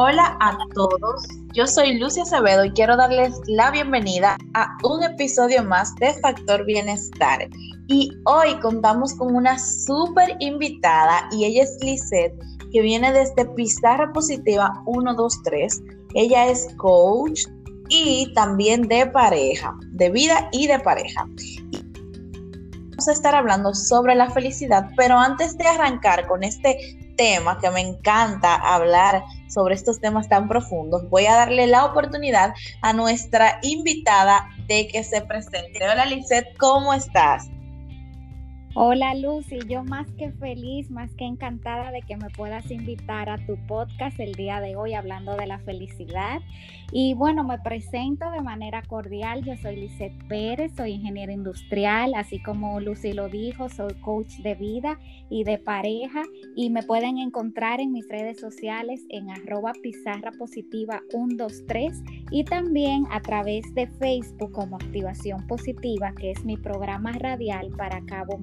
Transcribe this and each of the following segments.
Hola a todos, yo soy Lucia Acevedo y quiero darles la bienvenida a un episodio más de Factor Bienestar. Y hoy contamos con una súper invitada y ella es Lisette, que viene desde Pizarra Positiva 123. Ella es coach y también de pareja, de vida y de pareja. Vamos a estar hablando sobre la felicidad, pero antes de arrancar con este tema que me encanta hablar sobre estos temas tan profundos, voy a darle la oportunidad a nuestra invitada de que se presente. Hola Lizeth, ¿cómo estás? Hola Lucy, yo más que feliz, más que encantada de que me puedas invitar a tu podcast el día de hoy hablando de la felicidad. Y bueno, me presento de manera cordial, yo soy Lisette Pérez, soy ingeniera industrial, así como Lucy lo dijo, soy coach de vida y de pareja. Y me pueden encontrar en mis redes sociales en arroba pizarra positiva 123 y también a través de Facebook como Activación Positiva, que es mi programa radial para Cabo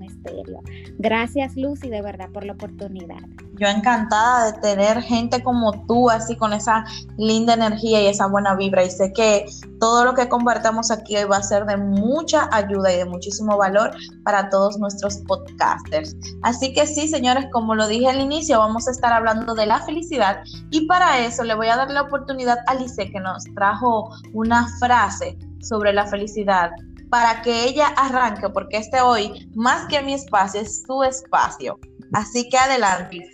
Gracias Lucy de verdad por la oportunidad. Yo encantada de tener gente como tú, así con esa linda energía y esa buena vibra. Y sé que todo lo que compartamos aquí va a ser de mucha ayuda y de muchísimo valor para todos nuestros podcasters. Así que sí, señores, como lo dije al inicio, vamos a estar hablando de la felicidad. Y para eso le voy a dar la oportunidad a Lice, que nos trajo una frase sobre la felicidad para que ella arranque, porque este hoy, más que mi espacio, es su espacio. Así que adelante.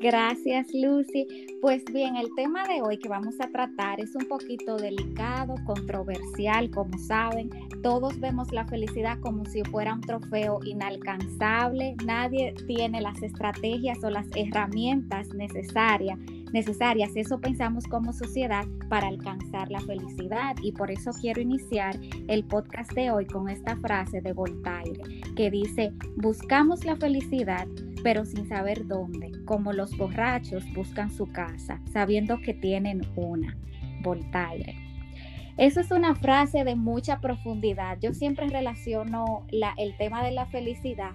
Gracias, Lucy. Pues bien, el tema de hoy que vamos a tratar es un poquito delicado, controversial, como saben. Todos vemos la felicidad como si fuera un trofeo inalcanzable. Nadie tiene las estrategias o las herramientas necesarias necesarias. Eso pensamos como sociedad para alcanzar la felicidad y por eso quiero iniciar el podcast de hoy con esta frase de Voltaire que dice, buscamos la felicidad pero sin saber dónde, como los borrachos buscan su casa, sabiendo que tienen una. Voltaire. Eso es una frase de mucha profundidad. Yo siempre relaciono la, el tema de la felicidad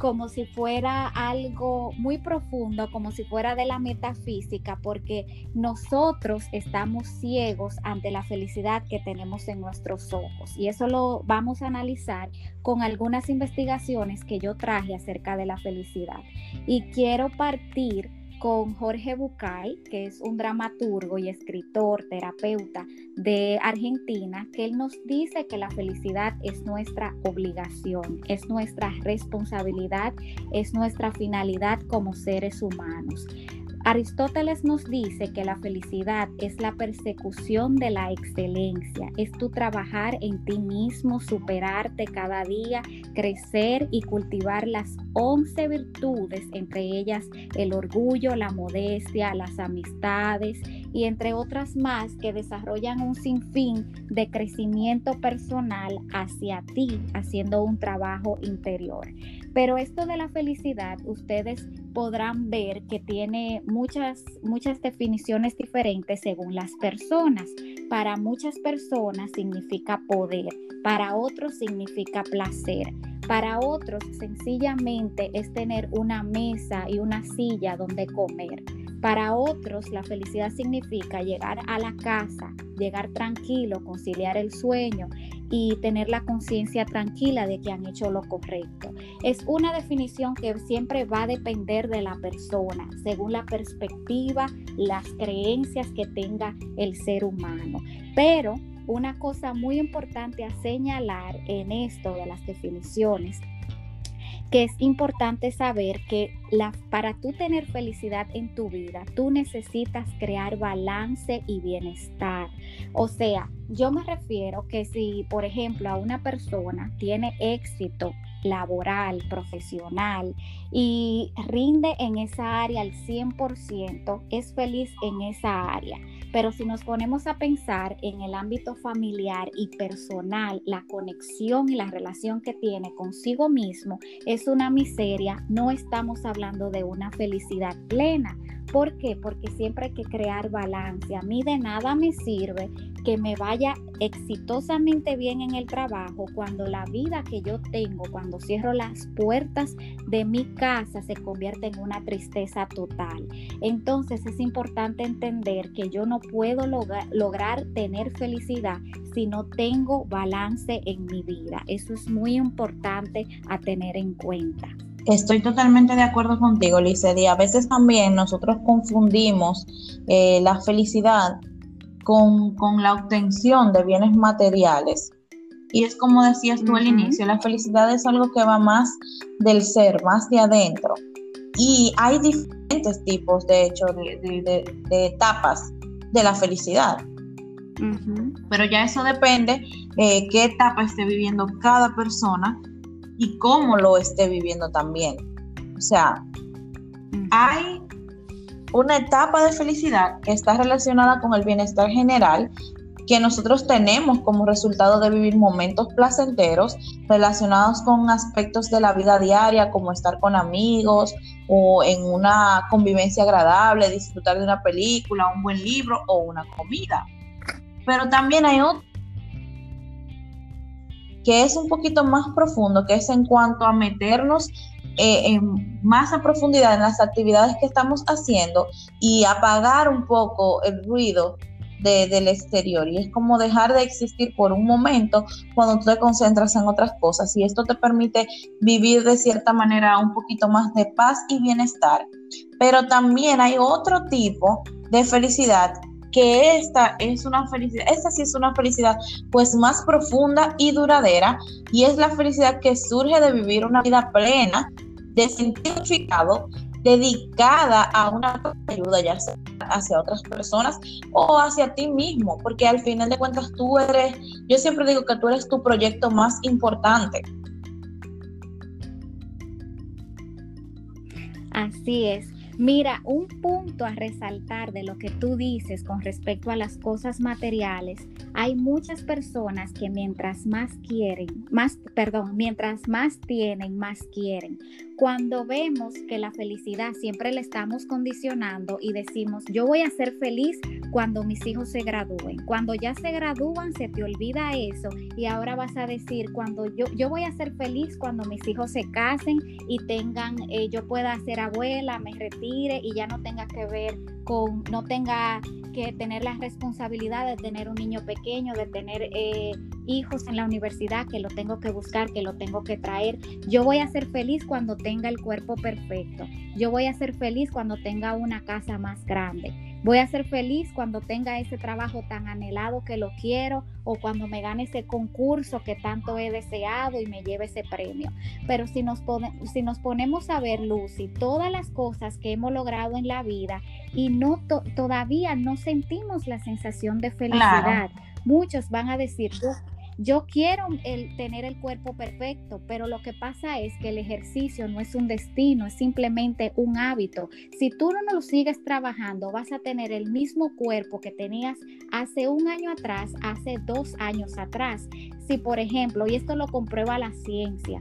como si fuera algo muy profundo, como si fuera de la metafísica, porque nosotros estamos ciegos ante la felicidad que tenemos en nuestros ojos. Y eso lo vamos a analizar con algunas investigaciones que yo traje acerca de la felicidad. Y quiero partir con Jorge Bucay, que es un dramaturgo y escritor, terapeuta de Argentina, que él nos dice que la felicidad es nuestra obligación, es nuestra responsabilidad, es nuestra finalidad como seres humanos. Aristóteles nos dice que la felicidad es la persecución de la excelencia, es tu trabajar en ti mismo, superarte cada día, crecer y cultivar las once virtudes, entre ellas el orgullo, la modestia, las amistades y entre otras más que desarrollan un sinfín de crecimiento personal hacia ti, haciendo un trabajo interior. Pero esto de la felicidad, ustedes podrán ver que tiene muchas, muchas definiciones diferentes según las personas. Para muchas personas significa poder, para otros significa placer, para otros sencillamente es tener una mesa y una silla donde comer. Para otros la felicidad significa llegar a la casa, llegar tranquilo, conciliar el sueño y tener la conciencia tranquila de que han hecho lo correcto. Es una definición que siempre va a depender de la persona, según la perspectiva, las creencias que tenga el ser humano. Pero una cosa muy importante a señalar en esto de las definiciones que es importante saber que la, para tú tener felicidad en tu vida, tú necesitas crear balance y bienestar. O sea, yo me refiero que si, por ejemplo, a una persona tiene éxito laboral, profesional y rinde en esa área al 100%, es feliz en esa área Pero si nos ponemos a pensar en el ámbito familiar y personal, la conexión y la relación que tiene consigo mismo es una miseria, no estamos hablando de una felicidad plena. ¿Por qué? Porque siempre hay que crear balance. A mí de nada me sirve que me vaya exitosamente bien en el trabajo cuando la vida que yo tengo, cuando cierro las puertas de mi casa, se convierte en una tristeza total. Entonces es importante entender que yo no puedo lograr tener felicidad si no tengo balance en mi vida. Eso es muy importante a tener en cuenta. Estoy totalmente de acuerdo contigo, Licedi. A veces también nosotros confundimos eh, la felicidad con, la obtención de bienes materiales. Y es como decías tú al inicio, la felicidad es algo que va más del ser, más de adentro. Y hay diferentes tipos, de hecho, de, etapas de la felicidad. Pero ya eso depende eh, qué etapa esté viviendo cada persona y cómo lo esté viviendo también. O sea, hay una etapa de felicidad que está relacionada con el bienestar general que nosotros tenemos como resultado de vivir momentos placenteros relacionados con aspectos de la vida diaria, como estar con amigos o en una convivencia agradable, disfrutar de una película, un buen libro o una comida. Pero también hay otro que es un poquito más profundo, que es en cuanto a meternos eh, en más a profundidad en las actividades que estamos haciendo y apagar un poco el ruido del exterior. Y es como dejar de existir por un momento cuando tú te concentras en otras cosas. Y esto te permite vivir de cierta manera un poquito más de paz y bienestar. Pero también hay otro tipo de felicidad que esta es una felicidad, esta sí es una felicidad pues más profunda y duradera y es la felicidad que surge de vivir una vida plena, de significado, dedicada a una ayuda ya sea hacia otras personas o hacia ti mismo, porque al final de cuentas tú eres, yo siempre digo que tú eres tu proyecto más importante. Así es. Mira, un punto a resaltar de lo que tú dices con respecto a las cosas materiales, hay muchas personas que mientras más quieren, más, perdón, mientras más tienen, más quieren. Cuando vemos que la felicidad siempre le estamos condicionando y decimos, yo voy a ser feliz cuando mis hijos se gradúen. Cuando ya se gradúan, se te olvida eso y ahora vas a decir, cuando yo, yo voy a ser feliz cuando mis hijos se casen y tengan, eh, yo pueda ser abuela, me retire y ya no tenga que ver con, no tenga que tener la responsabilidad de tener un niño pequeño, de tener eh, hijos en la universidad, que lo tengo que buscar, que lo tengo que traer. Yo voy a ser feliz cuando tenga el cuerpo perfecto. Yo voy a ser feliz cuando tenga una casa más grande. Voy a ser feliz cuando tenga ese trabajo tan anhelado que lo quiero o cuando me gane ese concurso que tanto he deseado y me lleve ese premio. Pero si nos, si nos ponemos a ver, Lucy, todas las cosas que hemos logrado en la vida y no todavía no sentimos la sensación de felicidad, muchos van a decir, yo quiero el, tener el cuerpo perfecto, pero lo que pasa es que el ejercicio no es un destino, es simplemente un hábito. Si tú no lo sigues trabajando, vas a tener el mismo cuerpo que tenías hace un año atrás, hace dos años atrás. Si, por ejemplo, y esto lo comprueba la ciencia,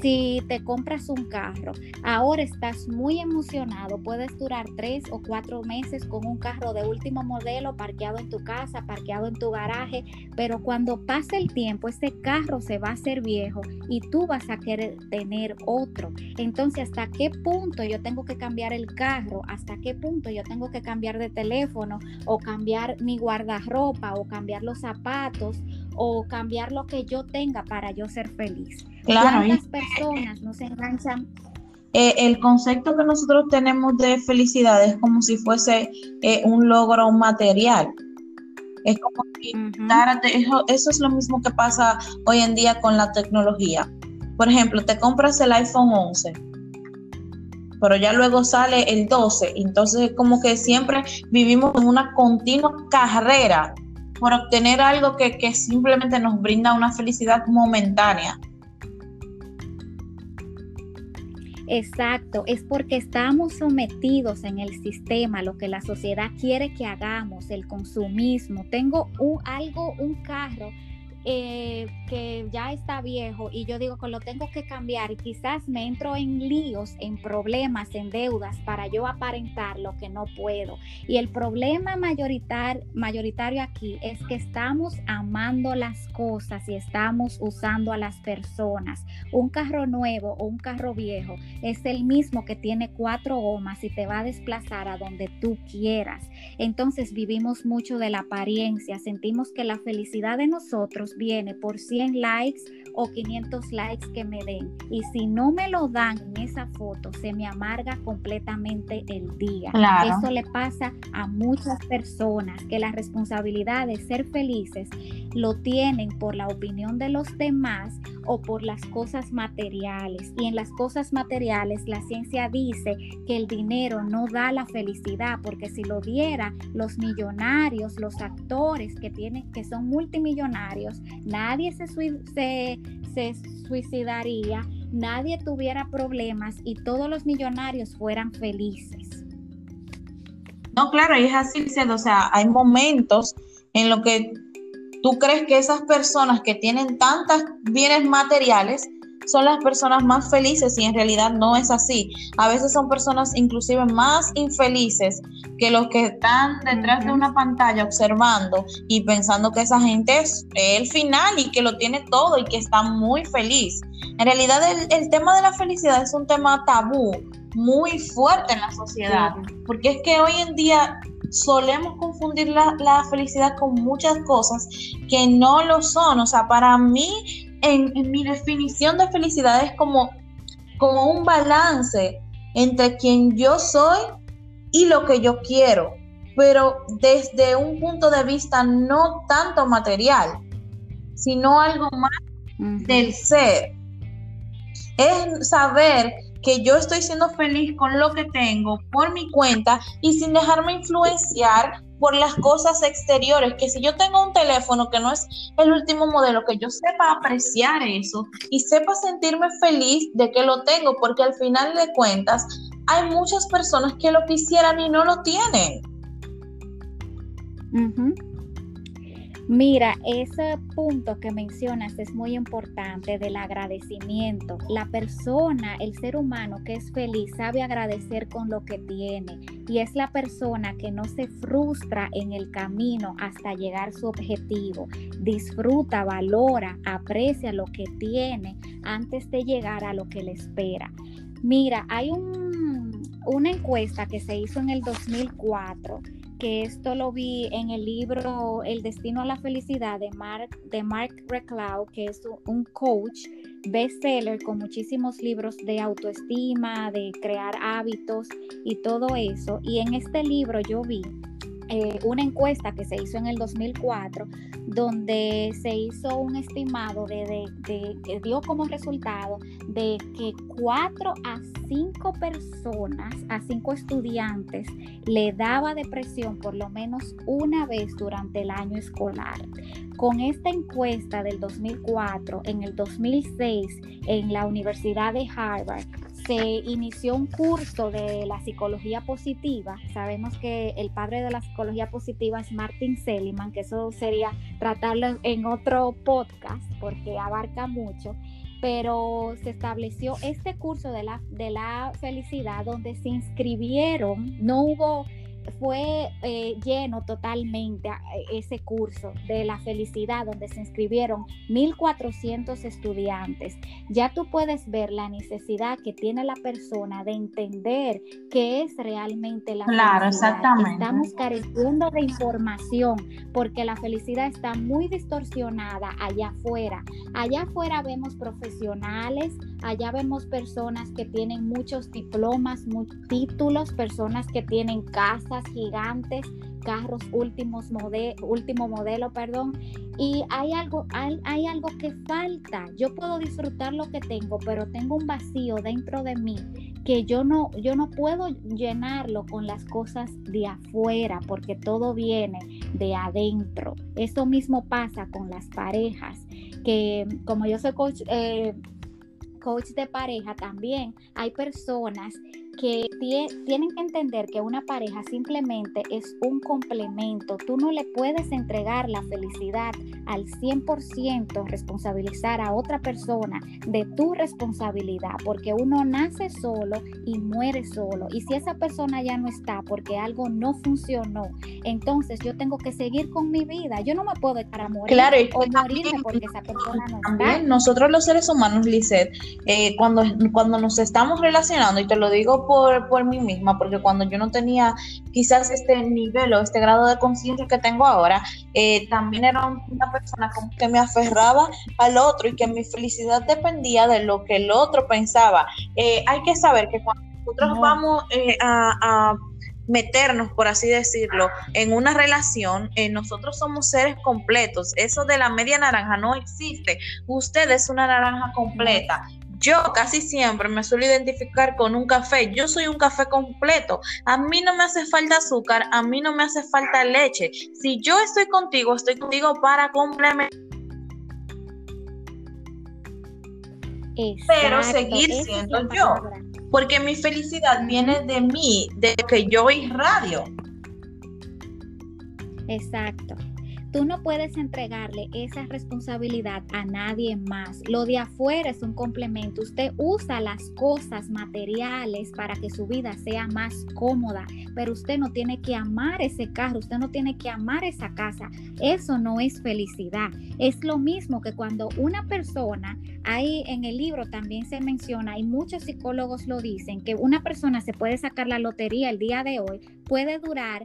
si te compras un carro, ahora estás muy emocionado, puedes durar tres o cuatro meses con un carro de último modelo parqueado en tu casa, parqueado en tu garaje, pero cuando pase el tiempo, ese carro se va a hacer viejo y tú vas a querer tener otro. Entonces, ¿hasta qué punto yo tengo que cambiar el carro? ¿Hasta qué punto yo tengo que cambiar de teléfono o cambiar mi guardarropa o cambiar los zapatos o cambiar lo que yo tenga para yo ser feliz? Claro. ¿Cuántas personas no se enganchan? Eh, el concepto que nosotros tenemos de felicidad es como si fuese eh, un logro material. Es como si eso, eso es lo mismo que pasa hoy en día con la tecnología. Por ejemplo, te compras el iPhone 11, pero ya luego sale el 12. Entonces es como que siempre vivimos en una continua carrera por obtener algo que, simplemente nos brinda una felicidad momentánea. Exacto, es porque estamos sometidos en el sistema, lo que la sociedad quiere que hagamos, el consumismo. Tengo un, algo, un carro eh, que ya está viejo y yo digo que lo tengo que cambiar y quizás me entro en líos, en problemas, en deudas para yo aparentar lo que no puedo. Y el problema mayoritario, mayoritario aquí es que estamos amando las cosas y estamos usando a las personas. Un carro nuevo o un carro viejo es el mismo que tiene cuatro gomas y te va a desplazar a donde tú quieras. Entonces vivimos mucho de la apariencia, sentimos que la felicidad de nosotros viene por 100 likes o 500 likes que me den. Y si no me lo dan en esa foto, se me amarga completamente el día. Eso le pasa a muchas personas que la responsabilidad de ser felices lo tienen por la opinión de los demás o por las cosas materiales. Y en las cosas materiales la ciencia dice que el dinero no da la felicidad, porque si lo diera los millonarios, los actores que tienen que son multimillonarios, nadie se, suicidaría, nadie tuviera problemas y todos los millonarios fueran felices. No, claro, es así, o sea, hay momentos en los que tú crees que esas personas que tienen tantos bienes materiales son las personas más felices y en realidad no es así. A veces son personas inclusive más infelices que los que están detrás de una pantalla observando y pensando que esa gente es el final y que lo tiene todo y que está muy feliz. En realidad el, tema de la felicidad es un tema tabú muy fuerte en la sociedad, porque es que hoy en día solemos confundir la, la, felicidad con muchas cosas que no lo son. O sea, para mí en, mi definición de felicidad es como, como un balance entre quien yo soy y lo que yo quiero, pero desde un punto de vista no tanto material, sino algo más del ser. Es saber que yo estoy siendo feliz con lo que tengo por mi cuenta y sin dejarme influenciar por las cosas exteriores, que si yo tengo un teléfono que no es el último modelo, que yo sepa apreciar eso y sepa sentirme feliz de que lo tengo, porque al final de cuentas hay muchas personas que lo quisieran y no lo tienen. Mira, ese punto que mencionas es muy importante del agradecimiento. La persona, el ser humano que es feliz, sabe agradecer con lo que tiene y es la persona que no se frustra en el camino hasta llegar a su objetivo. Disfruta, valora, aprecia lo que tiene antes de llegar a lo que le espera. Mira, hay un, una encuesta que se hizo en el 2004 que esto lo vi en el libro El destino a la felicidad de Mark, de Mark Reclau, que es un coach bestseller con muchísimos libros de autoestima, de crear hábitos y todo eso. Y en este libro yo vi eh, una encuesta que se hizo en el 2004 donde se hizo un estimado de, que dio como resultado de que cuatro a cinco personas, a cinco estudiantes, le daba depresión por lo menos una vez durante el año escolar. Con esta encuesta del 2004, en el 2006, en la Universidad de Harvard, se inició un curso de la psicología positiva. Sabemos que el padre de la psicología positiva es Martin Seligman, que eso sería tratarlo en otro podcast porque abarca mucho. Pero se estableció este curso de la, de la felicidad donde se inscribieron, no hubo fue eh, lleno totalmente ese curso de la felicidad donde se inscribieron 1.400 estudiantes. Ya tú puedes ver la necesidad que tiene la persona de entender qué es realmente la claro, Exactamente. Estamos careciendo de información porque la felicidad está muy distorsionada allá afuera. Allá afuera vemos profesionales, allá vemos personas que tienen muchos diplomas, muchos títulos, personas que tienen casas gigantes, carros últimos último modelo, perdón, y hay algo, hay, hay algo que falta. Yo puedo disfrutar lo que tengo, pero tengo un vacío dentro de mí que yo no, yo no puedo llenarlo con las cosas de afuera, porque todo viene de adentro. Eso mismo pasa con las parejas, que como yo soy coach, eh, coach de pareja también, hay personas que tienen que entender que una pareja simplemente es un complemento. Tú no le puedes entregar la felicidad al 100%, responsabilizar a otra persona de tu responsabilidad, porque uno nace solo y muere solo. Y si esa persona ya no está porque algo no funcionó, entonces yo tengo que seguir con mi vida. Yo no me puedo dejar a morir claro, o morirme porque esa persona no está. Nosotros los seres humanos, Lizeth, eh, cuando, cuando nos estamos relacionando, y te lo digo por, por mí misma, porque cuando yo no tenía quizás este nivel o este grado de conciencia que tengo ahora, eh, también era una persona como que me aferraba al otro y que mi felicidad dependía de lo que el otro pensaba. Eh, hay que saber que cuando nosotros vamos eh, a, meternos, por así decirlo, en una relación, nosotros somos seres completos. Eso de la media naranja no existe. Usted es una naranja completa. Yo casi siempre me suelo identificar con un café. Yo soy un café completo. A mí no me hace falta azúcar, a mí no me hace falta leche. Si yo estoy contigo, estoy contigo para complementar. Pero seguir siendo yo. Porque mi felicidad viene de mí, de que yo irradio. Exacto. Tú no puedes entregarle esa responsabilidad a nadie más. Lo de afuera es un complemento. Usted usa las cosas materiales para que su vida sea más cómoda, pero usted no tiene que amar ese carro, usted no tiene que amar esa casa. Eso no es felicidad. Es lo mismo que cuando una persona, ahí en el libro también se menciona, y muchos psicólogos lo dicen, que una persona se puede sacar la lotería el día de hoy, puede durar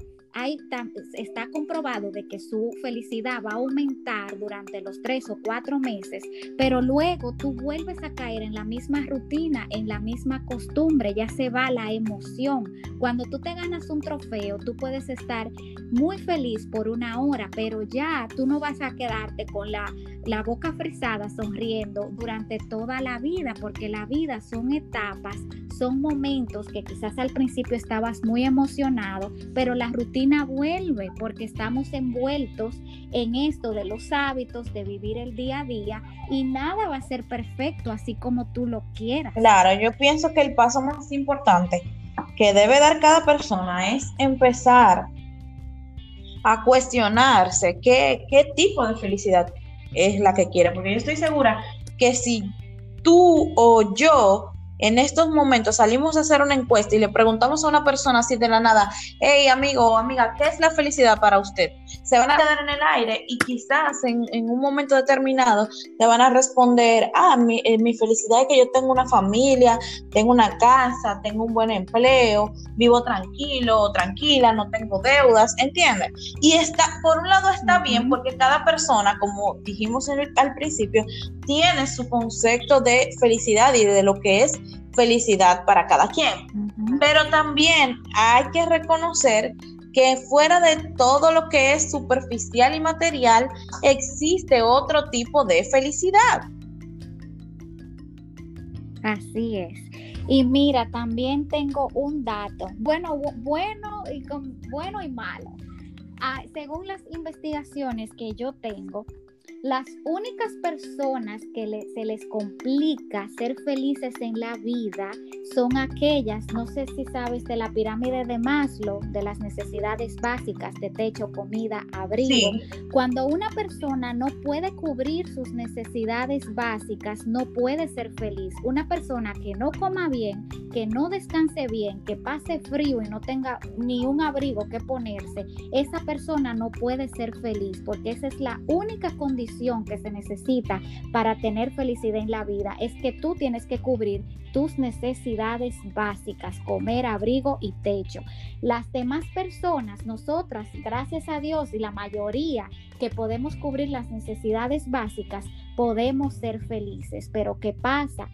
está comprobado de que su felicidad va a aumentar durante los tres o cuatro meses, pero luego tú vuelves a caer en la misma rutina, en la misma costumbre, ya se va la emoción. Cuando tú te ganas un trofeo, tú puedes estar muy feliz por una hora, pero ya tú no vas a quedarte con la, la boca frisada sonriendo durante toda la vida, porque la vida son etapas, son momentos que quizás al principio estabas muy emocionado, pero la rutina vuelve porque estamos envueltos en esto de los hábitos, de vivir el día a día y nada va a ser perfecto así como tú lo quieras. Claro, yo pienso que el paso más importante que debe dar cada persona es empezar a cuestionarse qué, qué tipo de felicidad es la que quiere, porque yo estoy segura que si tú o yo en estos momentos salimos a hacer una encuesta y le preguntamos a una persona así de la nada, hey amigo o amiga, ¿qué es la felicidad para usted? Se van a quedar en el aire y quizás en, un momento determinado te van a responder, ah, mi, eh, mi felicidad es que yo tengo una familia, tengo una casa, tengo un buen empleo, vivo tranquilo, tranquila, no tengo deudas, ¿entiendes? Y está, por un lado está bien porque cada persona, como dijimos al principio, tiene su concepto de felicidad y de lo que es felicidad para cada quien. Pero también hay que reconocer que fuera de todo lo que es superficial y material, existe otro tipo de felicidad. Así es. Y mira, también tengo un dato, bueno, bueno y con, bueno y malo. Ah, según las investigaciones que yo tengo, las únicas personas que se les complica ser felices en la vida son aquellas, no sé si sabes, de la pirámide de Maslow, de las necesidades básicas de techo, comida, abrigo. Cuando una persona no puede cubrir sus necesidades básicas, no puede ser feliz. Una persona que no coma bien, que no descanse bien, que pase frío y no tenga ni un abrigo que ponerse, esa persona no puede ser feliz porque esa es la única condición que se necesita para tener felicidad en la vida es que tú tienes que cubrir tus necesidades básicas, comer, abrigo y techo. Las demás personas, nosotras, gracias a Dios y la mayoría que podemos cubrir las necesidades básicas, podemos ser felices. Pero ¿qué pasa?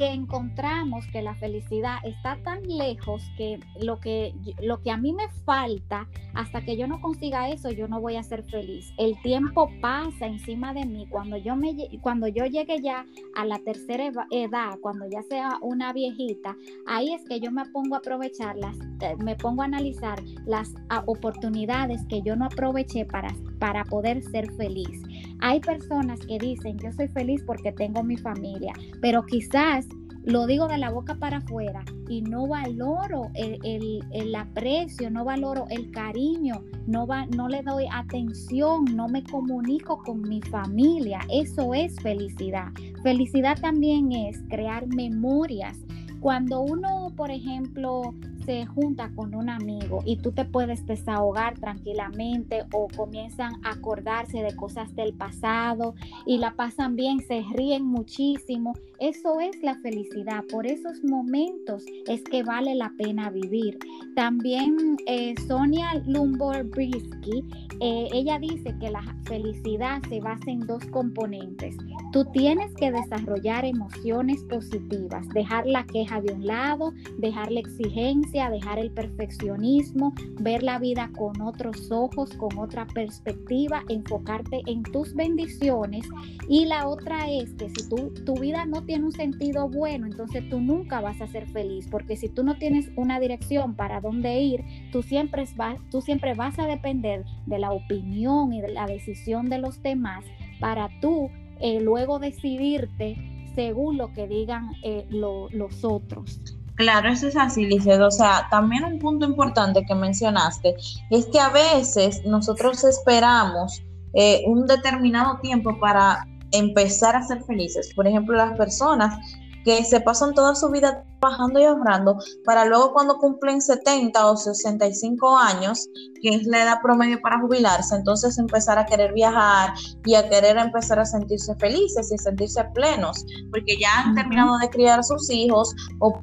Que encontramos que la felicidad está tan lejos que lo que lo que a mí me falta hasta que yo no consiga eso yo no voy a ser feliz. El tiempo pasa encima de mí. Cuando yo me cuando yo llegue ya a la tercera edad cuando ya sea una viejita ahí es que yo me pongo a aprovechar las eh, me pongo a analizar las oportunidades que yo no aproveché para para poder ser feliz Hay personas que dicen, yo soy feliz porque tengo mi familia, pero quizás lo digo de la boca para afuera y no valoro el, aprecio, no valoro el cariño, no, va, no le doy atención, no me comunico con mi familia. Eso es felicidad. Felicidad también es crear memorias. Cuando uno, por ejemplo, se junta con un amigo y tú te puedes desahogar tranquilamente o comienzan a acordarse de cosas del pasado y la pasan bien, se ríen muchísimo. Eso es la felicidad. Por esos momentos es que vale la pena vivir. También eh, Sonia Lumbor Brisky, eh, ella dice que la felicidad se basa en dos componentes. Tú tienes que desarrollar emociones positivas, dejar la queja de un lado, dejar la exigencia, dejar el perfeccionismo, ver la vida con otros ojos, con otra perspectiva, enfocarte en tus bendiciones. Y la otra es que si tu vida no tiene un sentido bueno, entonces tú nunca vas a ser feliz, porque si tú no tienes una dirección para dónde ir, tú siempre, tú siempre vas a depender de la opinión y de la decisión de los demás para tú eh, luego decidirte según lo que digan eh, los otros. Claro, eso es así, Liceo. O sea, también un punto importante que mencionaste es que a veces nosotros esperamos eh, un determinado tiempo para empezar a ser felices. Por ejemplo, las personas que se pasan toda su vida trabajando y ahorrando para luego cuando cumplen 70 o 65 años, que es la edad promedio para jubilarse, entonces empezar a querer viajar y a querer empezar a sentirse felices y sentirse plenos, porque ya han terminado de criar a sus hijos o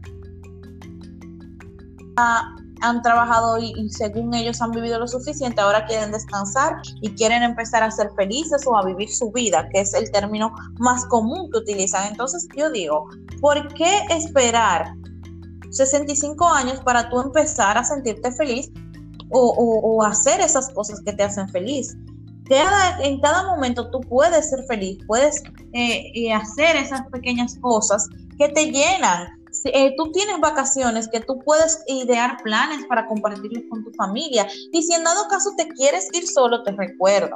han trabajado y, según ellos han vivido lo suficiente, ahora quieren descansar y quieren empezar a ser felices o a vivir su vida, que es el término más común que utilizan. Entonces yo digo, ¿por qué esperar 65 años para tú empezar a sentirte feliz o, hacer esas cosas que te hacen feliz? en cada momento tú puedes ser feliz, puedes eh, eh, hacer esas pequeñas cosas que te llenan, eh, tú tienes vacaciones que tú puedes idear planes para compartirlos con tu familia. Y si en dado caso te quieres ir solo, te recuerdo.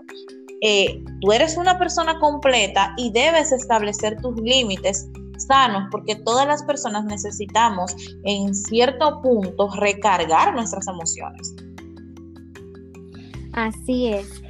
Eh, tú eres una persona completa y debes establecer tus límites sanos porque todas las personas necesitamos en cierto punto recargar nuestras emociones. Así es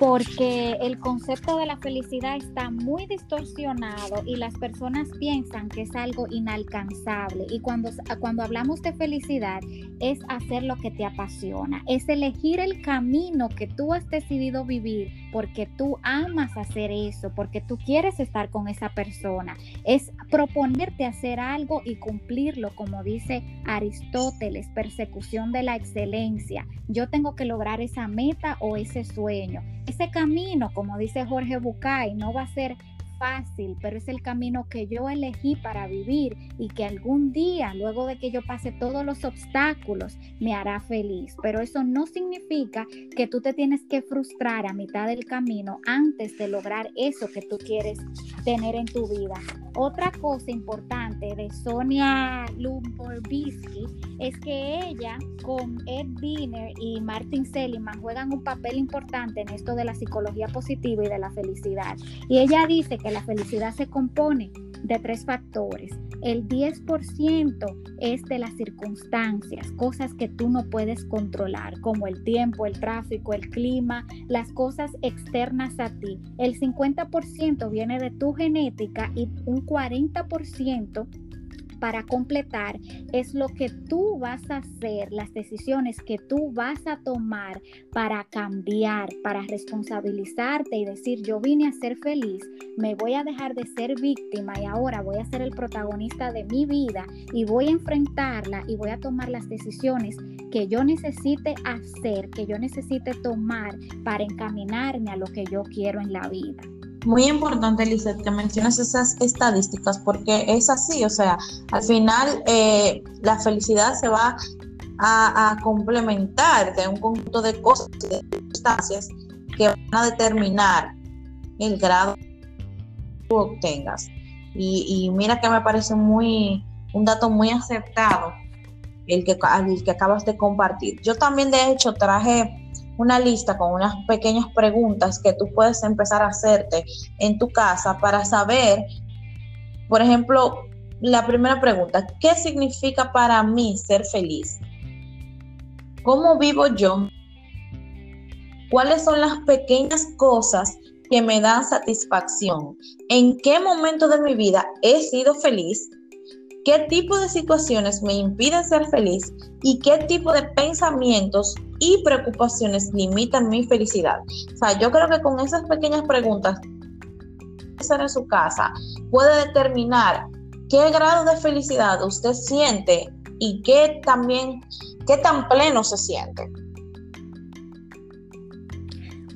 porque el concepto de la felicidad está muy distorsionado y las personas piensan que es algo inalcanzable. Y cuando, cuando hablamos de felicidad es hacer lo que te apasiona, es elegir el camino que tú has decidido vivir porque tú amas hacer eso, porque tú quieres estar con esa persona. Es proponerte hacer algo y cumplirlo, como dice Aristóteles, persecución de la excelencia. Yo tengo que lograr esa meta o ese sueño ese camino, como dice Jorge Bucay, no va a ser fácil, pero es el camino que yo elegí para vivir y que algún día, luego de que yo pase todos los obstáculos, me hará feliz. Pero eso no significa que tú te tienes que frustrar a mitad del camino antes de lograr eso que tú quieres tener en tu vida. Otra cosa importante de Sonia Lumborbisky es que ella con Ed Diner y Martin Seligman juegan un papel importante en esto de la psicología positiva y de la felicidad. Y ella dice que la felicidad se compone de tres factores. El 10% es de las circunstancias, cosas que tú no puedes controlar, como el tiempo, el tráfico, el clima, las cosas externas a ti. El 50% viene de tu genética y un 40% para completar es lo que tú vas a hacer, las decisiones que tú vas a tomar para cambiar, para responsabilizarte y decir, yo vine a ser feliz, me voy a dejar de ser víctima y ahora voy a ser el protagonista de mi vida y voy a enfrentarla y voy a tomar las decisiones que yo necesite hacer, que yo necesite tomar para encaminarme a lo que yo quiero en la vida. Muy importante, Lizeth, que mencionas esas estadísticas porque es así, o sea, al final eh, la felicidad se va a, complementar de un conjunto de cosas y de circunstancias que van a determinar el grado que tú obtengas. Y, mira que me parece muy un dato muy aceptado el que, el que acabas de compartir. Yo también, de hecho, traje una lista con unas pequeñas preguntas que tú puedes empezar a hacerte en tu casa para saber, por ejemplo, la primera pregunta, ¿qué significa para mí ser feliz? ¿Cómo vivo yo? ¿Cuáles son las pequeñas cosas que me dan satisfacción? ¿En qué momento de mi vida he sido feliz? ¿Qué tipo de situaciones me impiden ser feliz? ¿Y qué tipo de pensamientos y preocupaciones limitan mi felicidad? O sea, yo creo que con esas pequeñas preguntas en su casa puede determinar qué grado de felicidad usted siente y qué también qué tan pleno se siente.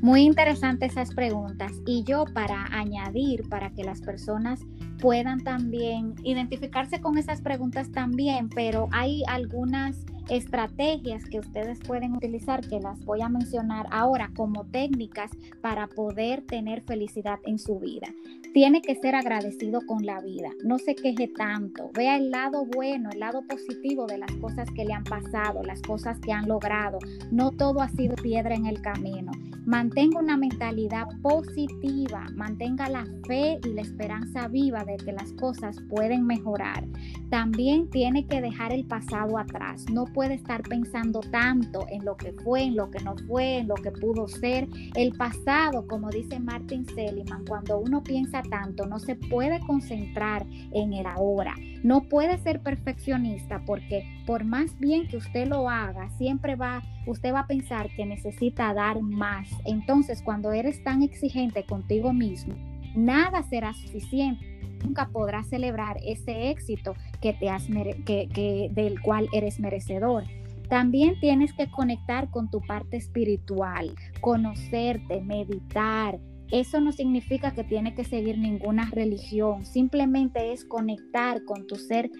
Muy interesantes esas preguntas. Y yo para añadir, para que las personas puedan también identificarse con esas preguntas también, pero hay algunas estrategias que ustedes pueden utilizar que las voy a mencionar ahora como técnicas para poder tener felicidad en su vida. Tiene que ser agradecido con la vida, no se queje tanto, vea el lado bueno, el lado positivo de las cosas que le han pasado, las cosas que han logrado. No todo ha sido piedra en el camino. Mantenga una mentalidad positiva, mantenga la fe y la esperanza viva de que las cosas pueden mejorar. También tiene que dejar el pasado atrás. No puede estar pensando tanto en lo que fue, en lo que no fue, en lo que pudo ser. El pasado, como dice Martin Seligman, cuando uno piensa tanto, no se puede concentrar en el ahora. No puede ser perfeccionista porque por más bien que usted lo haga, siempre va, usted va a pensar que necesita dar más. Entonces, cuando eres tan exigente contigo mismo, nada será suficiente nunca podrás celebrar ese éxito que te has que, del cual eres merecedor. También tienes que conectar con tu parte espiritual, conocerte, meditar. Eso no significa que tienes que seguir ninguna religión, simplemente es conectar con tu ser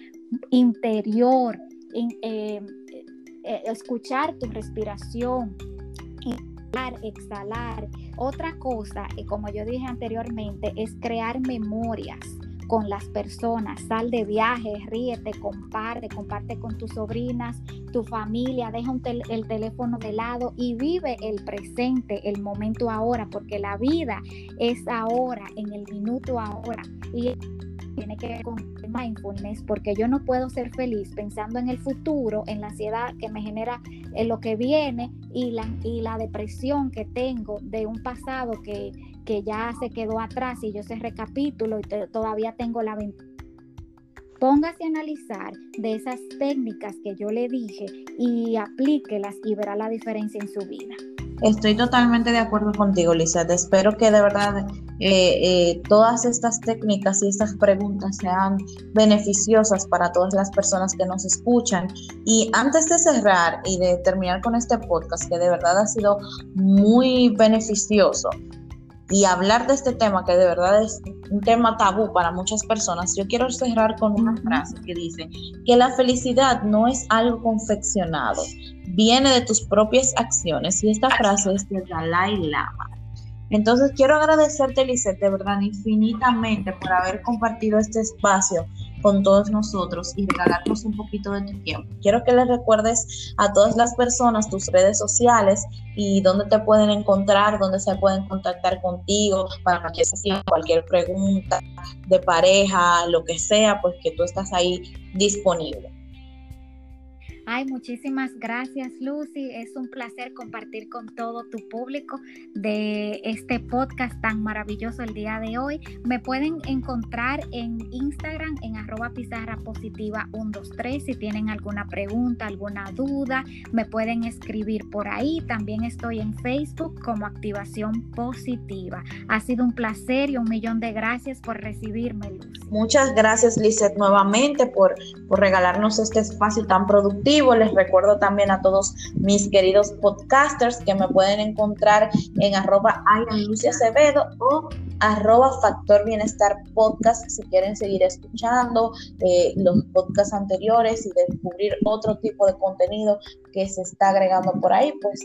interior, eh, eh, escuchar tu respiración, exhalar. Otra cosa, y como yo dije anteriormente, es crear memorias con las personas, sal de viaje, ríete, comparte, comparte con tus sobrinas, tu familia, deja el teléfono de lado y vive el presente, el momento ahora, porque la vida es ahora, en el minuto ahora. Tiene que ver con mindfulness, porque yo no puedo ser feliz pensando en el futuro, en la ansiedad que me genera en lo que viene y la, depresión que tengo de un pasado que, que ya se quedó atrás y yo se recapitulo y todavía tengo la ventaja. Póngase a analizar de esas técnicas que yo le dije y aplíquelas y verá la diferencia en su vida. Estoy totalmente de acuerdo contigo, Lizette. Espero que de verdad eh, eh, todas estas técnicas y estas preguntas sean beneficiosas para todas las personas que nos escuchan. Y antes de cerrar y de terminar con este podcast, que de verdad ha sido muy beneficioso, y hablar de este tema, que de verdad es un tema tabú para muchas personas, yo quiero cerrar con una frase que dice que la felicidad no es algo confeccionado, viene de tus propias acciones. Y esta frase es de Dalai Lama. Entonces quiero agradecerte, Lisette, de verdad infinitamente por haber compartido este espacio con todos nosotros y regalarnos un poquito de tu tiempo. Quiero que les recuerdes a todas las personas tus redes sociales y dónde te pueden encontrar, dónde se pueden contactar contigo para cualquier, cualquier pregunta de pareja, lo que sea, pues que tú estás ahí disponible. Ay, muchísimas gracias Lucy. Es un placer compartir con todo tu público de este podcast tan maravilloso el día de hoy. Me pueden encontrar en Instagram en arroba pizarra positiva 123 si tienen alguna pregunta, alguna duda, me pueden escribir por ahí. También estoy en Facebook como activación positiva. Ha sido un placer y un millón de gracias por recibirme, Lucy. Muchas gracias, Lizeth, nuevamente por, por regalarnos este espacio tan productivo les recuerdo también a todos mis queridos podcasters que me pueden encontrar en arroba Lucia Acevedo o arroba Factor Bienestar Podcast si quieren seguir escuchando eh, los podcasts anteriores y descubrir otro tipo de contenido que se está agregando por ahí, pues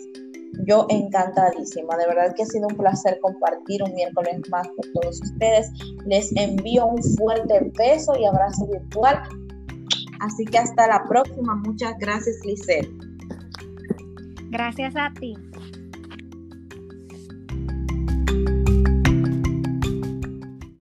yo encantadísima. De verdad que ha sido un placer compartir un miércoles más con todos ustedes. Les envío un fuerte beso y abrazo virtual Así que hasta la próxima. Muchas gracias, Lisette. Gracias a ti.